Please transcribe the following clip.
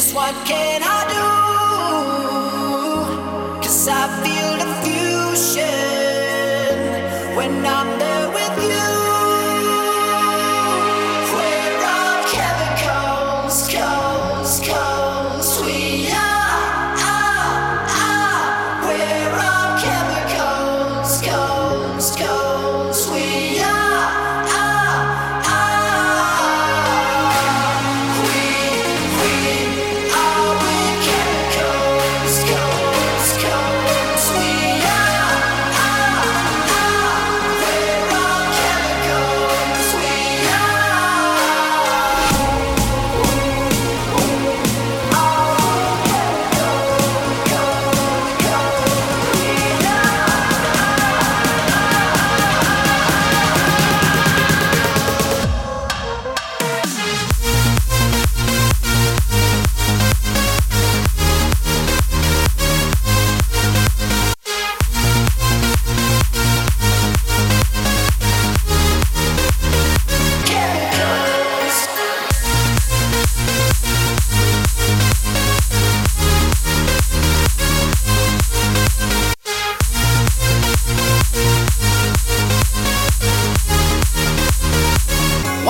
Just what can I do? Cause I feel the fusion when I'm there with you. Where our chemicals, we are, are. Chemicals.